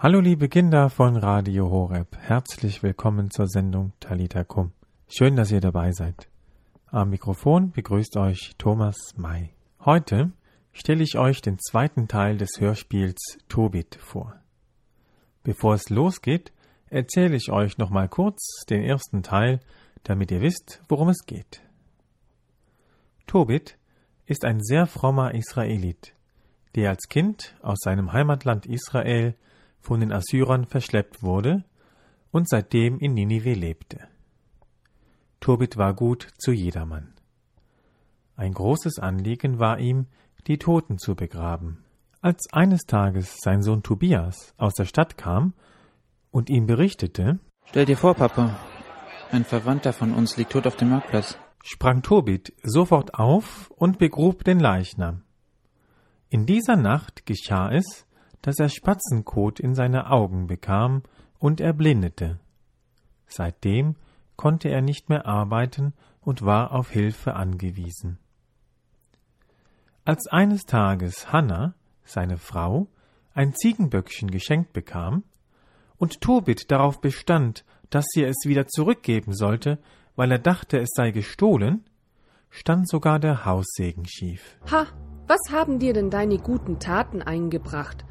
Hallo liebe Kinder von Radio Horeb, herzlich willkommen zur Sendung Talita Kum. Schön, dass ihr dabei seid. Am Mikrofon begrüßt euch Thomas May. Heute stelle ich euch den zweiten Teil des Hörspiels Tobit vor. Bevor es losgeht, erzähle ich euch noch mal kurz den ersten Teil, damit ihr wisst, worum es geht. Tobit ist ein sehr frommer Israelit, der als Kind aus seinem Heimatland Israel von den Assyrern verschleppt wurde und seitdem in Ninive lebte. Tobit war gut zu jedermann. Ein großes Anliegen war ihm, die Toten zu begraben. Als eines Tages sein Sohn Tobias aus der Stadt kam und ihm berichtete, Stell dir vor, Papa, ein Verwandter von uns liegt tot auf dem Marktplatz, sprang Tobit sofort auf und begrub den Leichnam. In dieser Nacht geschah es, dass er Spatzenkot in seine Augen bekam und erblindete. Seitdem konnte er nicht mehr arbeiten und war auf Hilfe angewiesen. Als eines Tages Hanna, seine Frau, ein Ziegenböckchen geschenkt bekam und Tobit darauf bestand, dass sie es wieder zurückgeben sollte, weil er dachte, es sei gestohlen, stand sogar der Haussegen schief. Ha, was haben dir denn deine guten Taten eingebracht?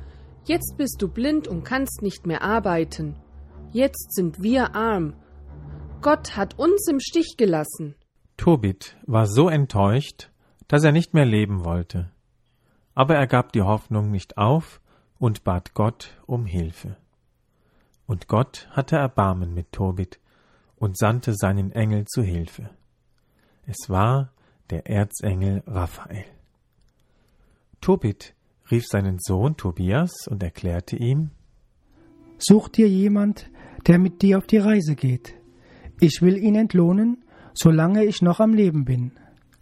Jetzt bist du blind und kannst nicht mehr arbeiten. Jetzt sind wir arm. Gott hat uns im Stich gelassen. Tobit war so enttäuscht, dass er nicht mehr leben wollte. Aber er gab die Hoffnung nicht auf und bat Gott um Hilfe. Und Gott hatte Erbarmen mit Tobit und sandte seinen Engel zu Hilfe. Es war der Erzengel Raphael. Tobit rief seinen Sohn Tobias und erklärte ihm Such dir jemand, der mit dir auf die Reise geht. Ich will ihn entlohnen, solange ich noch am Leben bin.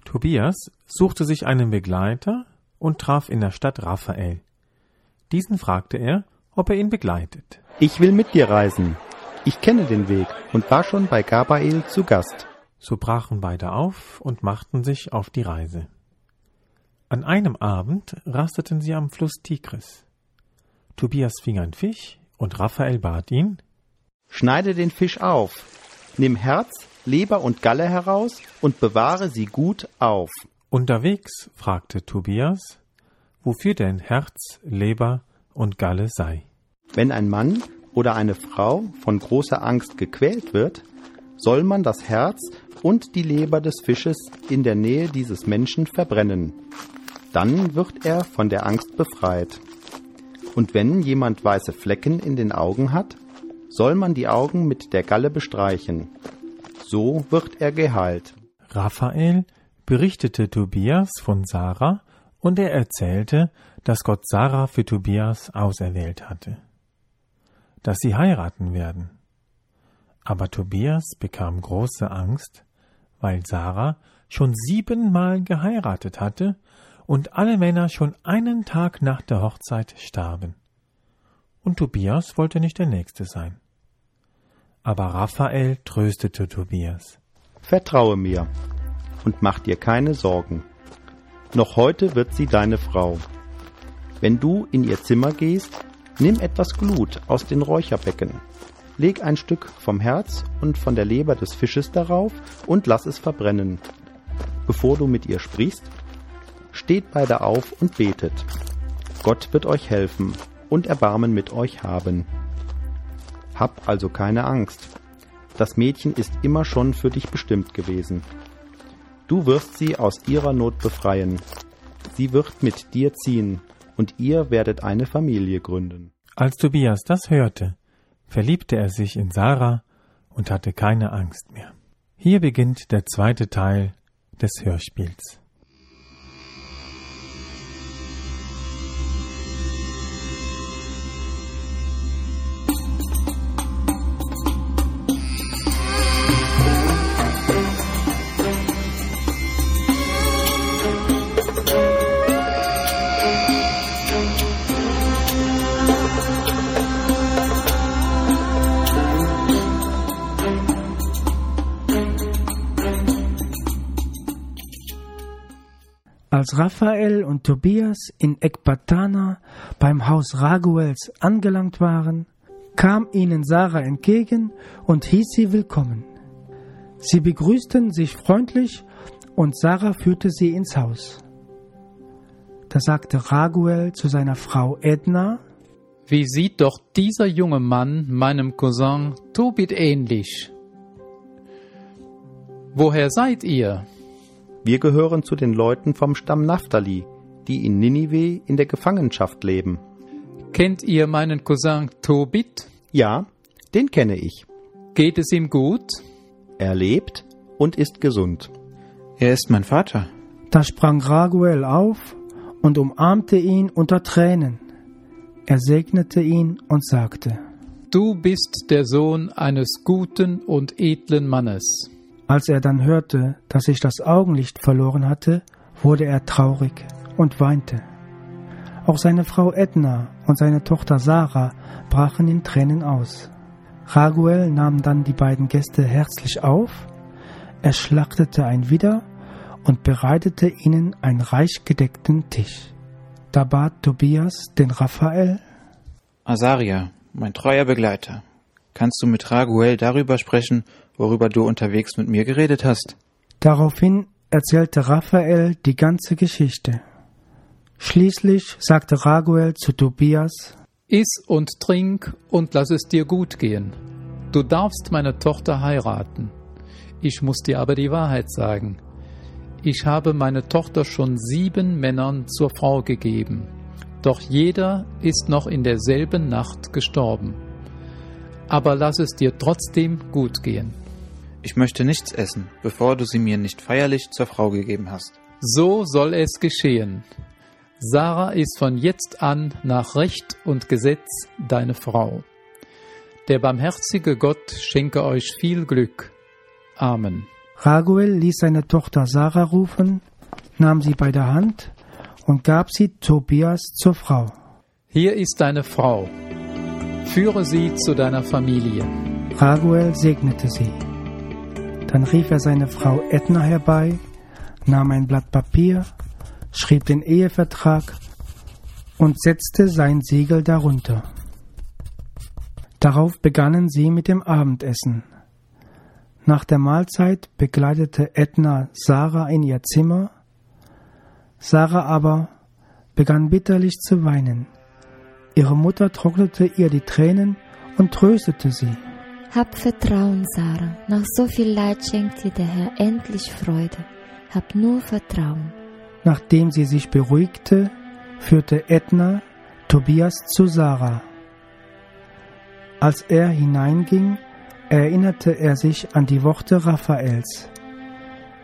Tobias suchte sich einen Begleiter und traf in der Stadt Raphael. Diesen fragte er, ob er ihn begleitet. Ich will mit dir reisen. Ich kenne den Weg und war schon bei Gabael zu Gast. So brachen beide auf und machten sich auf die Reise. An einem Abend rasteten sie am Fluss Tigris. Tobias fing ein Fisch und Raphael bat ihn, Schneide den Fisch auf, nimm Herz, Leber und Galle heraus und bewahre sie gut auf. Unterwegs fragte Tobias, wofür denn Herz, Leber und Galle sei. Wenn ein Mann oder eine Frau von großer Angst gequält wird, soll man das Herz und die Leber des Fisches in der Nähe dieses Menschen verbrennen. Dann wird er von der Angst befreit. Und wenn jemand weiße Flecken in den Augen hat, soll man die Augen mit der Galle bestreichen. So wird er geheilt. Raphael berichtete Tobias von Sarah und er erzählte, dass Gott Sarah für Tobias auserwählt hatte, dass sie heiraten werden. Aber Tobias bekam große Angst, weil Sarah schon siebenmal geheiratet hatte und alle Männer schon einen Tag nach der Hochzeit starben. Und Tobias wollte nicht der Nächste sein. Aber Raphael tröstete Tobias. Vertraue mir und mach dir keine Sorgen. Noch heute wird sie deine Frau. Wenn du in ihr Zimmer gehst, nimm etwas Glut aus den Räucherbecken. Leg ein Stück vom Herz und von der Leber des Fisches darauf und lass es verbrennen. Bevor du mit ihr sprichst, steht beide auf und betet. Gott wird euch helfen und Erbarmen mit euch haben. Hab also keine Angst. Das Mädchen ist immer schon für dich bestimmt gewesen. Du wirst sie aus ihrer Not befreien. Sie wird mit dir ziehen, und ihr werdet eine Familie gründen. Als Tobias das hörte, verliebte er sich in Sarah und hatte keine Angst mehr. Hier beginnt der zweite Teil des Hörspiels. Als Raphael und Tobias in Ekbatana beim Haus Raguels angelangt waren, kam ihnen Sarah entgegen und hieß sie willkommen. Sie begrüßten sich freundlich und Sarah führte sie ins Haus. Da sagte Raguel zu seiner Frau Edna, Wie sieht doch dieser junge Mann meinem Cousin Tobit ähnlich? Woher seid ihr? Wir gehören zu den Leuten vom Stamm Naphtali, die in Ninive in der Gefangenschaft leben. Kennt ihr meinen Cousin Tobit? Ja, den kenne ich. Geht es ihm gut? Er lebt und ist gesund. Er ist mein Vater. Da sprang Raguel auf und umarmte ihn unter Tränen. Er segnete ihn und sagte, Du bist der Sohn eines guten und edlen Mannes. Als er dann hörte, dass ich das Augenlicht verloren hatte, wurde er traurig und weinte. Auch seine Frau Edna und seine Tochter Sarah brachen in Tränen aus. Raguel nahm dann die beiden Gäste herzlich auf, er schlachtete ein Widder und bereitete ihnen einen reich gedeckten Tisch. Da bat Tobias den Raphael, Asaria, mein treuer Begleiter, kannst du mit Raguel darüber sprechen, worüber du unterwegs mit mir geredet hast? Daraufhin erzählte Raphael die ganze Geschichte. Schließlich sagte Raguel zu Tobias, Iss und trink und lass es dir gut gehen. Du darfst meine Tochter heiraten. Ich muss dir aber die Wahrheit sagen. Ich habe meine Tochter schon sieben Männern zur Frau gegeben, doch jeder ist noch in derselben Nacht gestorben. Aber lass es dir trotzdem gut gehen. Ich möchte nichts essen, bevor du sie mir nicht feierlich zur Frau gegeben hast. So soll es geschehen. Sarah ist von jetzt an nach Recht und Gesetz deine Frau. Der barmherzige Gott schenke euch viel Glück. Amen. Raguel ließ seine Tochter Sarah rufen, nahm sie bei der Hand und gab sie Tobias zur Frau. Hier ist deine Frau. Führe sie zu deiner Familie. Raguel segnete sie. Dann rief er seine Frau Edna herbei, nahm ein Blatt Papier, schrieb den Ehevertrag und setzte sein Siegel darunter. Darauf begannen sie mit dem Abendessen. Nach der Mahlzeit begleitete Edna Sarah in ihr Zimmer. Sarah aber begann bitterlich zu weinen. Ihre Mutter trocknete ihr die Tränen und tröstete sie. Hab Vertrauen, Sarah. Nach so viel Leid schenkt dir der Herr endlich Freude. Hab nur Vertrauen. Nachdem sie sich beruhigte, führte Edna Tobias zu Sarah. Als er hineinging, erinnerte er sich an die Worte Raphaels.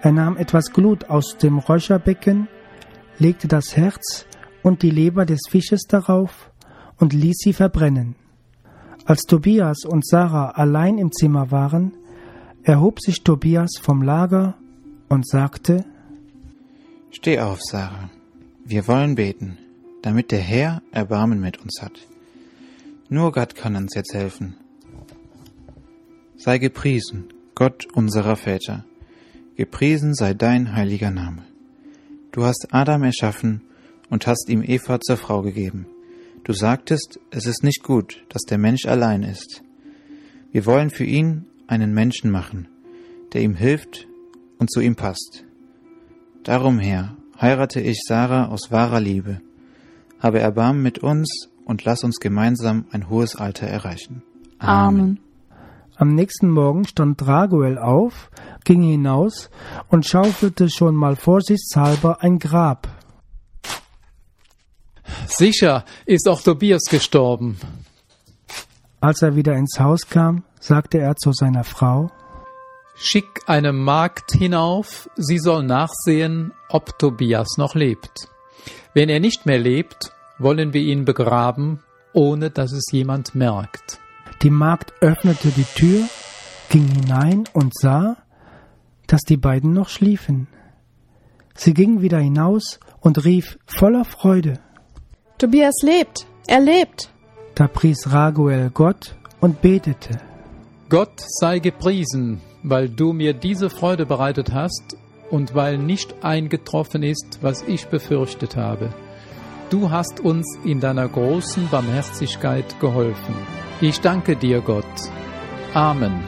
Er nahm etwas Glut aus dem Räucherbecken, legte das Herz und die Leber des Fisches darauf und ließ sie verbrennen. Als Tobias und Sarah allein im Zimmer waren, erhob sich Tobias vom Lager und sagte, Steh auf, Sarah. Wir wollen beten, damit der Herr Erbarmen mit uns hat. Nur Gott kann uns jetzt helfen. Sei gepriesen, Gott unserer Väter. Gepriesen sei dein heiliger Name. Du hast Adam erschaffen und hast ihm Eva zur Frau gegeben. Du sagtest, es ist nicht gut, dass der Mensch allein ist. Wir wollen für ihn einen Menschen machen, der ihm hilft und zu ihm passt. Darum, Herr, heirate ich Sarah aus wahrer Liebe. Habe Erbarmen mit uns und lass uns gemeinsam ein hohes Alter erreichen. Amen. Am nächsten Morgen stand Raguel auf, ging hinaus und schaufelte schon mal vorsichtshalber ein Grab. Sicher ist auch Tobias gestorben. Als er wieder ins Haus kam, sagte er zu seiner Frau, Schick eine Magd hinauf, sie soll nachsehen, ob Tobias noch lebt. Wenn er nicht mehr lebt, wollen wir ihn begraben, ohne dass es jemand merkt. Die Magd öffnete die Tür, ging hinein und sah, dass die beiden noch schliefen. Sie ging wieder hinaus und rief voller Freude. Tobias lebt, er lebt. Da pries Raguel Gott und betete. Gott sei gepriesen, weil du mir diese Freude bereitet hast und weil nicht eingetroffen ist, was ich befürchtet habe. Du hast uns in deiner großen Barmherzigkeit geholfen. Ich danke dir, Gott. Amen.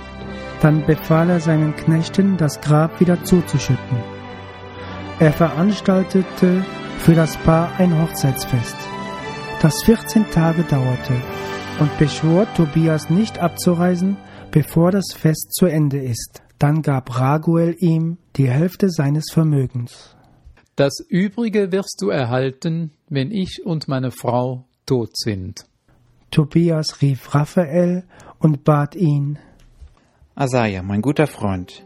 Dann befahl er seinen Knechten, das Grab wieder zuzuschütten. Er veranstaltete für das Paar ein Hochzeitsfest, das 14 Tage dauerte, und beschwor Tobias nicht abzureisen, bevor das Fest zu Ende ist. Dann gab Raguel ihm die Hälfte seines Vermögens. Das Übrige wirst du erhalten, wenn ich und meine Frau tot sind. Tobias rief Raphael und bat ihn, Asaja, mein guter Freund,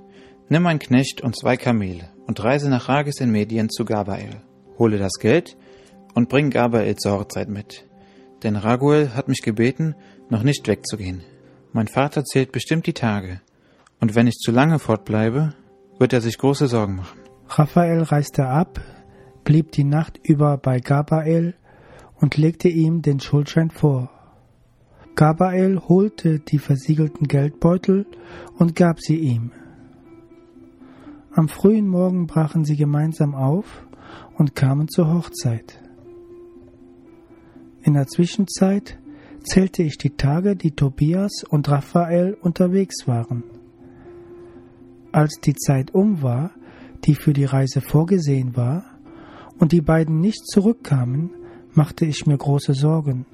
nimm ein Knecht und zwei Kamele und reise nach Rages in Medien zu Gabael. Hole das Geld und bring Gabael zur Hochzeit mit. Denn Raguel hat mich gebeten, noch nicht wegzugehen. Mein Vater zählt bestimmt die Tage. Und wenn ich zu lange fortbleibe, wird er sich große Sorgen machen. Raphael reiste ab, blieb die Nacht über bei Gabael und legte ihm den Schuldschein vor. Gabael holte die versiegelten Geldbeutel und gab sie ihm. Am frühen Morgen brachen sie gemeinsam auf und kamen zur Hochzeit. In der Zwischenzeit zählte ich die Tage, die Tobias und Raphael unterwegs waren. Als die Zeit um war, die für die Reise vorgesehen war, und die beiden nicht zurückkamen, machte ich mir große Sorgen,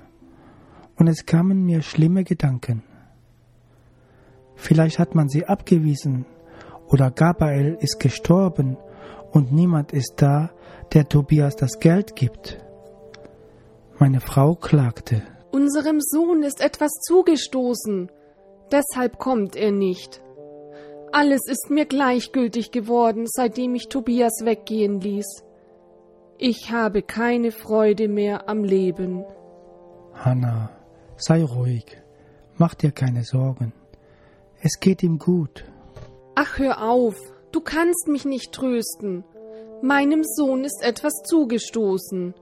und es kamen mir schlimme Gedanken. Vielleicht hat man sie abgewiesen, oder Gabriel ist gestorben, und niemand ist da, der Tobias das Geld gibt. Meine Frau klagte. Unserem Sohn ist etwas zugestoßen, deshalb kommt er nicht. Alles ist mir gleichgültig geworden, seitdem ich Tobias weggehen ließ. Ich habe keine Freude mehr am Leben. Hanna, sei ruhig, mach dir keine Sorgen. Es geht ihm gut. Ach, hör auf, du kannst mich nicht trösten. Meinem Sohn ist etwas zugestoßen.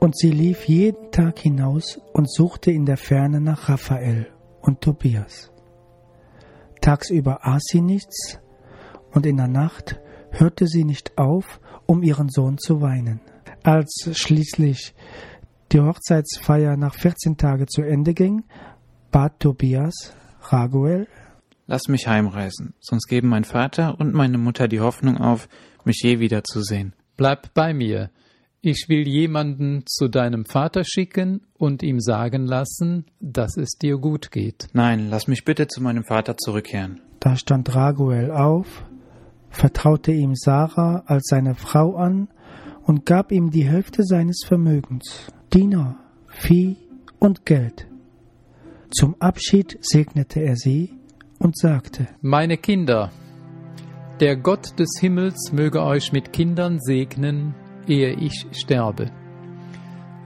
Und sie lief jeden Tag hinaus und suchte in der Ferne nach Raphael und Tobias. Tagsüber aß sie nichts und in der Nacht hörte sie nicht auf, um ihren Sohn zu weinen. Als schließlich die Hochzeitsfeier nach 14 Tagen zu Ende ging, bat Tobias Raguel, Lass mich heimreisen, sonst geben mein Vater und meine Mutter die Hoffnung auf, mich je wiederzusehen. Bleib bei mir. Ich will jemanden zu deinem Vater schicken und ihm sagen lassen, dass es dir gut geht. Nein, lass mich bitte zu meinem Vater zurückkehren. Da stand Raguel auf, vertraute ihm Sarah als seine Frau an und gab ihm die Hälfte seines Vermögens, Diener, Vieh und Geld. Zum Abschied segnete er sie und sagte, Meine Kinder, der Gott des Himmels möge euch mit Kindern segnen, ehe ich sterbe.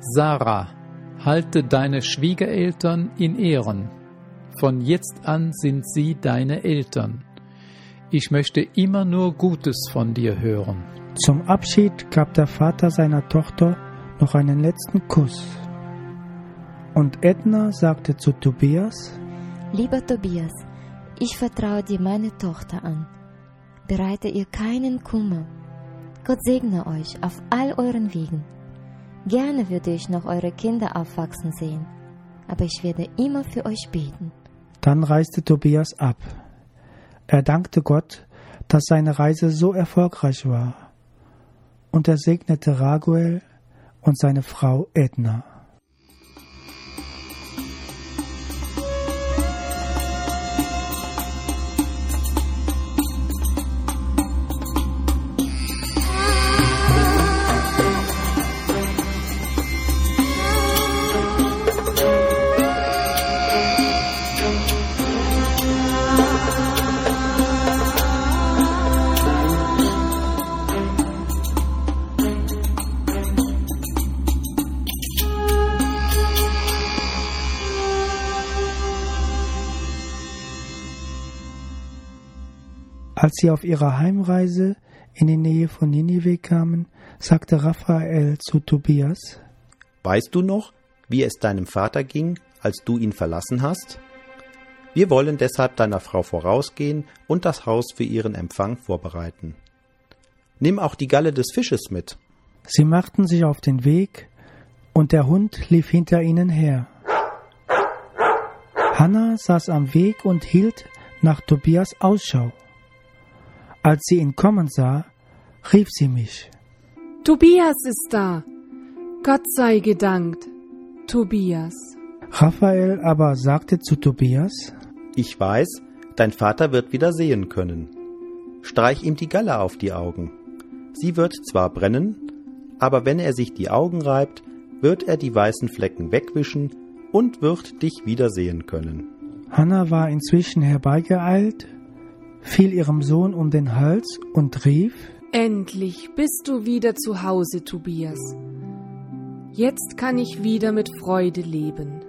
Sarah, halte deine Schwiegereltern in Ehren. Von jetzt an sind sie deine Eltern. Ich möchte immer nur Gutes von dir hören. Zum Abschied gab der Vater seiner Tochter noch einen letzten Kuss. Und Edna sagte zu Tobias, Lieber Tobias, ich vertraue dir meine Tochter an. Bereite ihr keinen Kummer. Gott segne euch auf all euren Wegen. Gerne würde ich noch eure Kinder aufwachsen sehen, aber ich werde immer für euch beten. Dann reiste Tobias ab. Er dankte Gott, dass seine Reise so erfolgreich war, und er segnete Raguel und seine Frau Edna. Sie auf ihrer Heimreise in die Nähe von Ninive kamen, sagte Raphael zu Tobias, Weißt du noch, wie es deinem Vater ging, als du ihn verlassen hast? Wir wollen deshalb deiner Frau vorausgehen und das Haus für ihren Empfang vorbereiten. Nimm auch die Galle des Fisches mit. Sie machten sich auf den Weg, und der Hund lief hinter ihnen her. Hanna saß am Weg und hielt nach Tobias Ausschau. Als sie ihn kommen sah, rief sie mich. Tobias ist da. Gott sei gedankt. Tobias. Raphael aber sagte zu Tobias, Ich weiß, dein Vater wird wieder sehen können. Streich ihm die Galle auf die Augen. Sie wird zwar brennen, aber wenn er sich die Augen reibt, wird er die weißen Flecken wegwischen und wird dich wieder sehen können. Hanna war inzwischen herbeigeeilt, fiel ihrem Sohn um den Hals und rief, Endlich bist du wieder zu Hause, Tobias. Jetzt kann ich wieder mit Freude leben.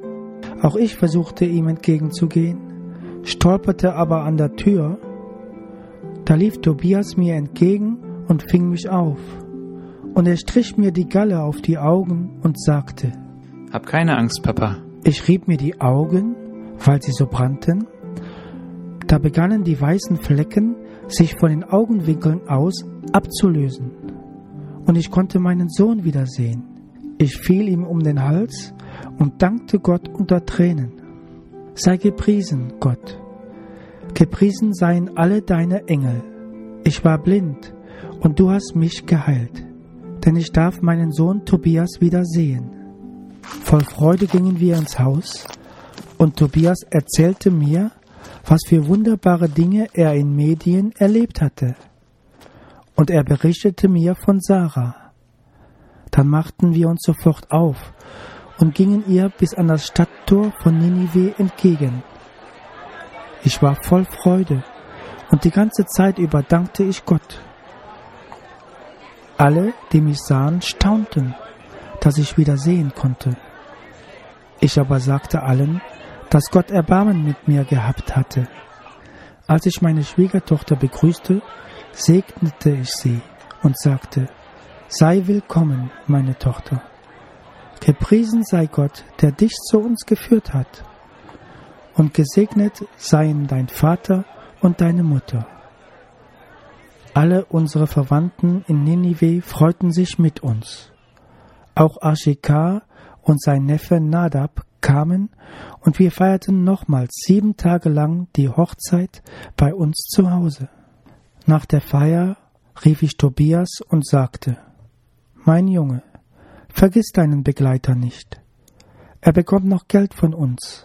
Auch ich versuchte ihm entgegenzugehen, stolperte aber an der Tür. Da lief Tobias mir entgegen und fing mich auf. Und er strich mir die Galle auf die Augen und sagte, Hab keine Angst, Papa. ich rieb mir die Augen, weil sie so brannten. Da begannen die weißen Flecken sich von den Augenwinkeln aus abzulösen. Und ich konnte meinen Sohn wiedersehen. Ich fiel ihm um den Hals und dankte Gott unter Tränen. Sei gepriesen, Gott. Gepriesen seien alle deine Engel. Ich war blind und du hast mich geheilt, denn ich darf meinen Sohn Tobias wieder sehen. Voll Freude gingen wir ins Haus und Tobias erzählte mir, was für wunderbare Dinge er in Medien erlebt hatte. Und er berichtete mir von Sarah. Dann machten wir uns sofort auf und gingen ihr bis an das Stadttor von Ninive entgegen. Ich war voll Freude und die ganze Zeit über dankte ich Gott. Alle, die mich sahen, staunten, dass ich wieder sehen konnte. Ich aber sagte allen, dass Gott Erbarmen mit mir gehabt hatte. Als ich meine Schwiegertochter begrüßte, segnete ich sie und sagte, Sei willkommen, meine Tochter. Gepriesen sei Gott, der dich zu uns geführt hat. Und gesegnet seien dein Vater und deine Mutter. Alle unsere Verwandten in Ninive freuten sich mit uns. Auch Ashikar und sein Neffe Nadab kamen und wir feierten nochmals sieben Tage lang die Hochzeit bei uns zu Hause. Nach der Feier rief ich Tobias und sagte, Mein Junge, vergiss deinen Begleiter nicht. Er bekommt noch Geld von uns.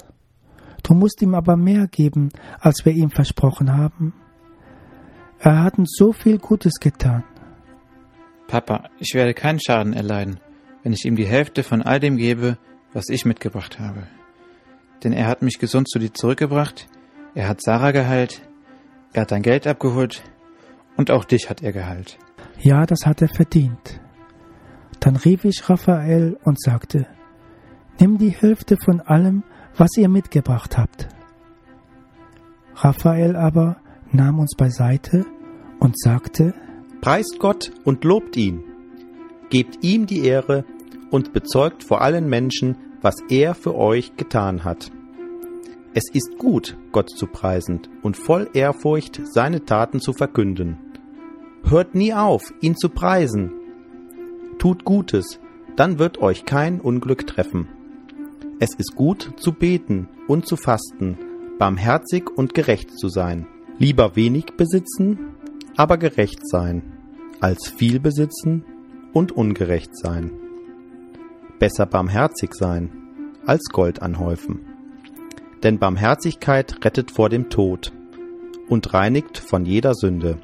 Du musst ihm aber mehr geben, als wir ihm versprochen haben. Er hat uns so viel Gutes getan. Papa, ich werde keinen Schaden erleiden, wenn ich ihm die Hälfte von all dem gebe, was ich mitgebracht habe. Denn er hat mich gesund zu dir zurückgebracht, er hat Sarah geheilt, er hat dein Geld abgeholt und auch dich hat er geheilt. Ja, das hat er verdient. Dann rief ich Raphael und sagte, Nimm die Hälfte von allem, was ihr mitgebracht habt. Raphael aber nahm uns beiseite und sagte, Preist Gott und lobt ihn. Gebt ihm die Ehre und bezeugt vor allen Menschen, was er für euch getan hat. Es ist gut, Gott zu preisen und voll Ehrfurcht seine Taten zu verkünden. Hört nie auf, ihn zu preisen. Tut Gutes, dann wird euch kein Unglück treffen. Es ist gut zu beten und zu fasten, barmherzig und gerecht zu sein. Lieber wenig besitzen, aber gerecht sein, als viel besitzen und ungerecht sein. Besser barmherzig sein, als Gold anhäufen. Denn Barmherzigkeit rettet vor dem Tod und reinigt von jeder Sünde.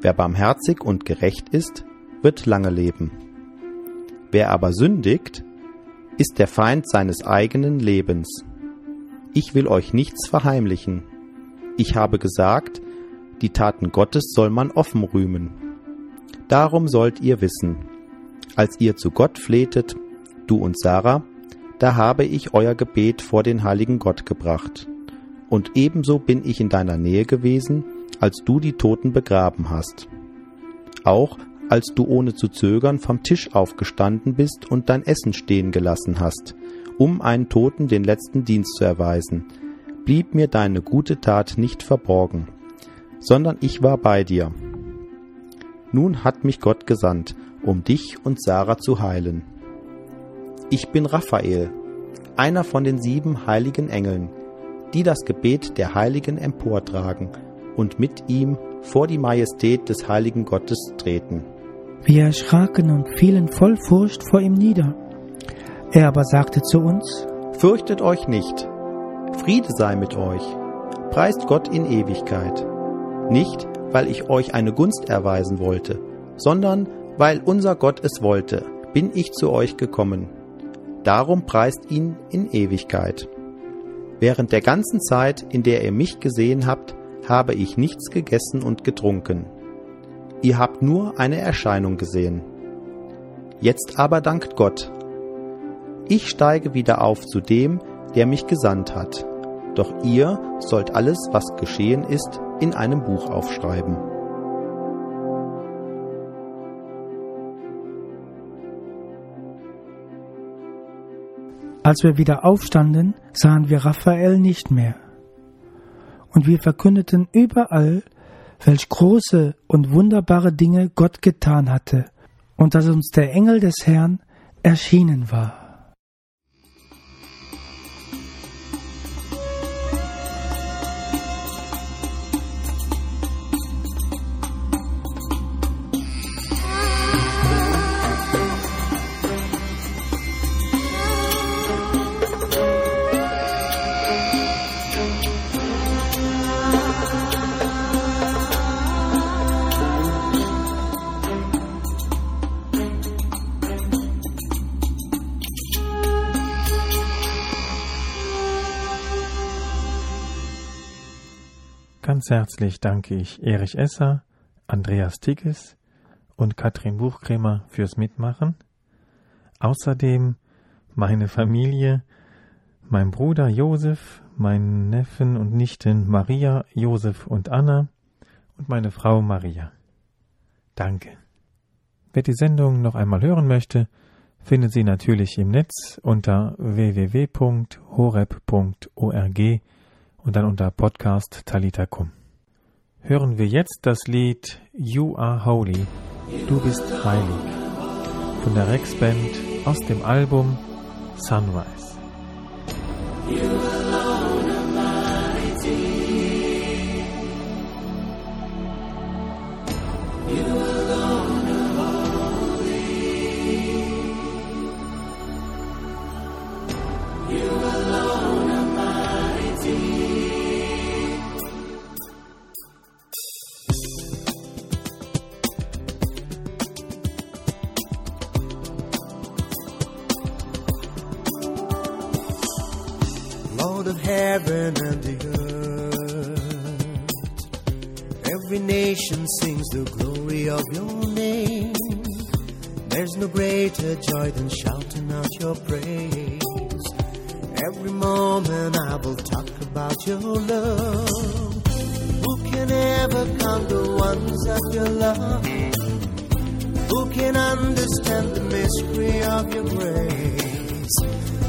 Wer barmherzig und gerecht ist, wird lange leben. Wer aber sündigt, ist der Feind seines eigenen Lebens. Ich will euch nichts verheimlichen. Ich habe gesagt, die Taten Gottes soll man offen rühmen. Darum sollt ihr wissen, als ihr zu Gott flehtet, du und Sarah, da habe ich euer Gebet vor den heiligen Gott gebracht. Und ebenso bin ich in deiner Nähe gewesen, als du die Toten begraben hast. Auch als du ohne zu zögern vom Tisch aufgestanden bist und dein Essen stehen gelassen hast, um einen Toten den letzten Dienst zu erweisen, blieb mir deine gute Tat nicht verborgen, sondern ich war bei dir. Nun hat mich Gott gesandt, um dich und Sarah zu heilen. Ich bin Raphael, einer von den sieben heiligen Engeln, die das Gebet der Heiligen emportragen und mit ihm vor die Majestät des heiligen Gottes treten. Wir erschraken und fielen voll Furcht vor ihm nieder. Er aber sagte zu uns, Fürchtet euch nicht, Friede sei mit euch, preist Gott in Ewigkeit. Nicht, weil ich euch eine Gunst erweisen wollte, sondern weil unser Gott es wollte, bin ich zu euch gekommen. Darum preist ihn in Ewigkeit. Während der ganzen Zeit, in der ihr mich gesehen habt, habe ich nichts gegessen und getrunken. Ihr habt nur eine Erscheinung gesehen. Jetzt aber dankt Gott. Ich steige wieder auf zu dem, der mich gesandt hat. Doch ihr sollt alles, was geschehen ist, in einem Buch aufschreiben. Als wir wieder aufstanden, sahen wir Raphael nicht mehr. Und wir verkündeten überall, welch große und wunderbare Dinge Gott getan hatte und dass uns der Engel des Herrn erschienen war. Herzlich danke ich Erich Esser, Andreas Tigges und Katrin Buchkremer fürs Mitmachen. Außerdem meine Familie, mein Bruder Josef, meinen Neffen und Nichten Maria, Josef und Anna und meine Frau Maria. Danke. Wer die Sendung noch einmal hören möchte, findet sie natürlich im Netz unter www.horeb.org und dann unter Podcast Talita. Hören wir jetzt das Lied You Are Holy, Du bist heilig von der Rex Band aus dem Album Sunrise. Greater joy than shouting out your praise. Every moment I will talk about your love. Who can ever count the ones of your love? Who can understand the mystery of your grace?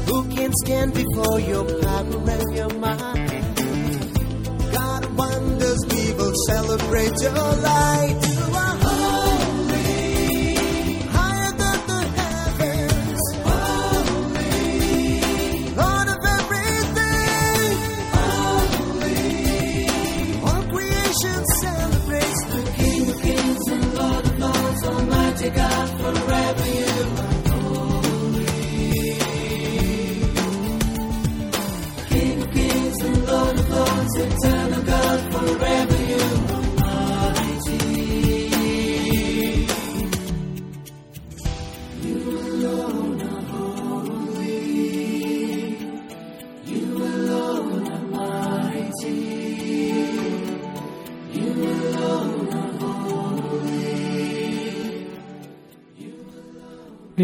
Who can stand before your power and your might? God wonders, we will celebrate your light.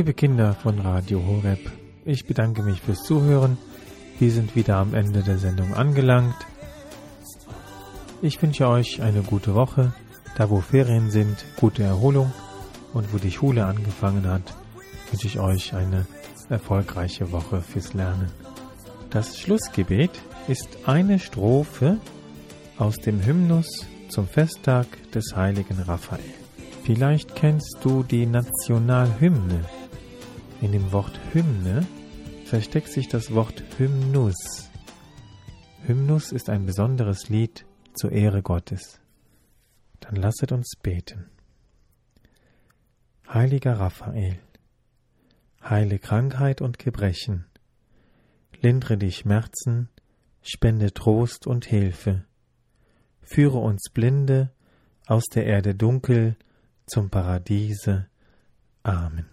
Liebe Kinder von Radio Horeb, ich bedanke mich fürs Zuhören. Wir sind wieder am Ende der Sendung angelangt. Ich wünsche euch eine gute Woche, da wo Ferien sind, gute Erholung und wo die Schule angefangen hat, wünsche ich euch eine erfolgreiche Woche fürs Lernen. Das Schlussgebet ist eine Strophe aus dem Hymnus zum Festtag des heiligen Raphael. Vielleicht kennst du die Nationalhymne. In dem Wort Hymne versteckt sich das Wort Hymnus. Hymnus ist ein besonderes Lied zur Ehre Gottes. Dann lasset uns beten. Heiliger Raphael, heile Krankheit und Gebrechen, lindre die Schmerzen, spende Trost und Hilfe, führe uns Blinde aus der Erde dunkel zum Paradiese. Amen.